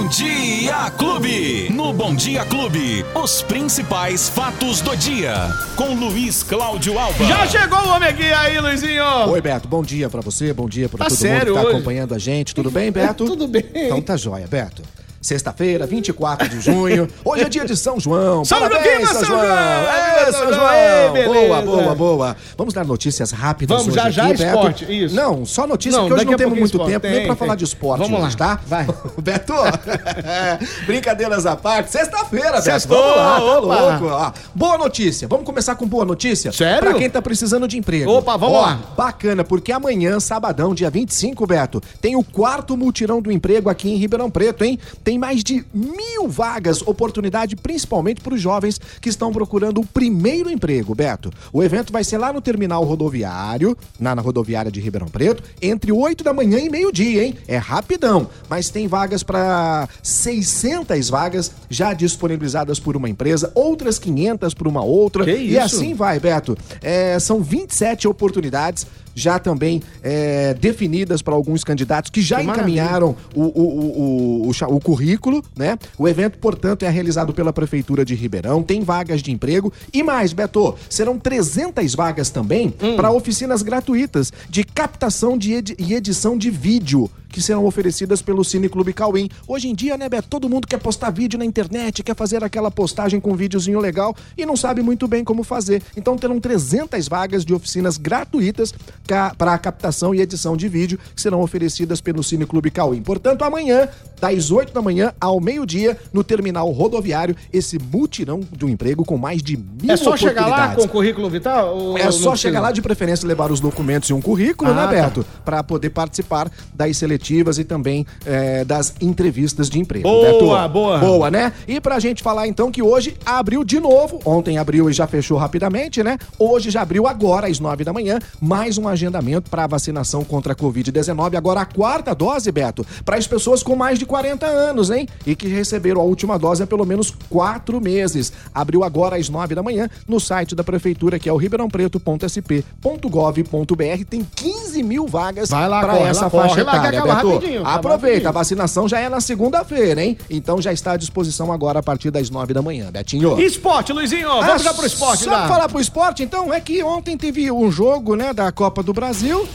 Bom Dia Clube. No Bom Dia Clube, os principais fatos do dia. Com Luiz Cláudio Alba. Já chegou o homem aqui aí, Luizinho. Oi, Beto. Bom dia pra você, bom dia pra Tá todo sério mundo que tá hoje? acompanhando a gente. Tudo bem, Beto? Tudo bem. Então tá jóia, Beto. Sexta-feira, 24 de junho. Hoje é dia de São João. São Parabéns, Joaquim, São João! João! É, São João! João! Ei. Boa, boa, boa. Vamos dar notícias rápidas Vamos, hoje já, já, aqui, Beto. esporte, isso. Não, só notícia, Não, porque hoje não temos muito esporte. tempo nem Tem, pra tem. falar de esporte Vamos hoje, lá, tá? vai. Beto, brincadeiras à parte, sexta-feira, Beto. Vamos lá, tá louco. Ó, boa notícia, vamos começar com boa notícia? Sério? Pra quem tá precisando de emprego. Opa, vamos Ó, lá. Bacana, porque amanhã, sabadão, dia 25, Beto, tem o quarto multirão do emprego aqui em Ribeirão Preto, hein? Tem mais de mil vagas, oportunidade principalmente para os jovens que estão procurando o primeiro emprego, Beto. O evento vai ser lá no terminal rodoviário, na, na rodoviária de Ribeirão Preto, entre 8 da manhã e meio-dia, hein? É rapidão, mas tem vagas para 600 vagas já disponibilizadas por uma empresa, outras 500 por uma outra. E assim vai, Beto. É, são 27 oportunidades já também é, definidas para alguns candidatos que já Que encaminharam o, o, o, o, currículo, né? O evento, portanto, é realizado pela Prefeitura de Ribeirão, tem vagas de emprego e mais, Beto, serão 300 vagas também Hum. para oficinas gratuitas de captação de edi- e edição de vídeo que serão oferecidas pelo Cine Clube Cauim. Hoje em dia, né, Beto, todo mundo quer postar vídeo na internet, quer fazer aquela postagem com um videozinho legal e não sabe muito bem como fazer. Então terão 300 vagas de oficinas gratuitas para a captação e edição de vídeo que serão oferecidas pelo Cine Clube Cauim. Portanto, amanhã, das 8 da manhã ao meio-dia, no terminal rodoviário, esse mutirão do emprego com mais de mil É só chegar lá com o currículo vital? ou É só chegar lá de preferência levar os documentos e um currículo, Ah, né, tá. Beto? Pra poder participar das seletivas e também é, das entrevistas de emprego. Boa, Beto. boa. Boa, né? E pra gente falar então que hoje abriu de novo. Ontem abriu e já fechou rapidamente, né? Hoje já abriu agora às nove da manhã mais um agendamento para vacinação contra a Covid-19. Agora a quarta dose, Beto, para as pessoas com mais de 40 anos, hein? E que receberam a última dose há pelo menos quatro meses. Abriu agora às nove da manhã no site da prefeitura, que é o ribeirãopreto.sp.gov.br. Tem 15 mil vagas para essa lá, faixa corre lá, rapidinho, acaba Aproveita, rapidinho. a vacinação já é na segunda-feira, hein? Então já está à disposição agora a partir das nove da manhã, Betinho. Esporte, Luizinho? Vamos já pro esporte, Só lá. falar pro esporte, então, é que ontem teve um jogo, né, da Copa do Brasil.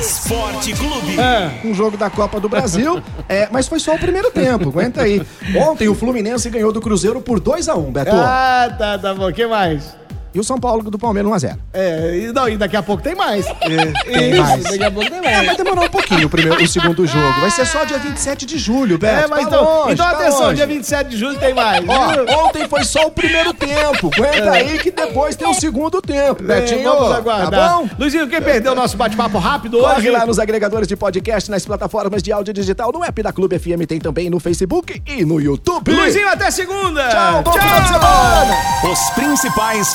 Esporte Clube. É. Um jogo da Copa do Brasil, é, mas foi só o primeiro tempo, aguenta aí. Ontem o Fluminense ganhou do Cruzeiro por 2 a 1 Beto. Ah, tá, tá bom. O que mais? E o São Paulo do Palmeiras 1x0. É, e, não, e daqui a pouco tem mais. tem Isso, mais. Daqui a pouco tem É, mais. vai demorar um pouquinho o, primeiro, o segundo jogo. Vai ser só dia 27 de julho, Beto. É, mas Tá então, longe, então tá atenção, longe. dia 27 de julho tem mais. Ó, ontem foi só o primeiro tempo. Aguenta aí que depois tem o segundo tempo, Betinho. É, vamos aguardar. Tá bom? Luizinho, quem perdeu o nosso bate-papo rápido Corre hoje? lá nos agregadores de podcast, nas plataformas de áudio digital, no app da Clube FM, tem também no Facebook e no YouTube. Luizinho, até segunda. Tchau, bom final de semana. Os principais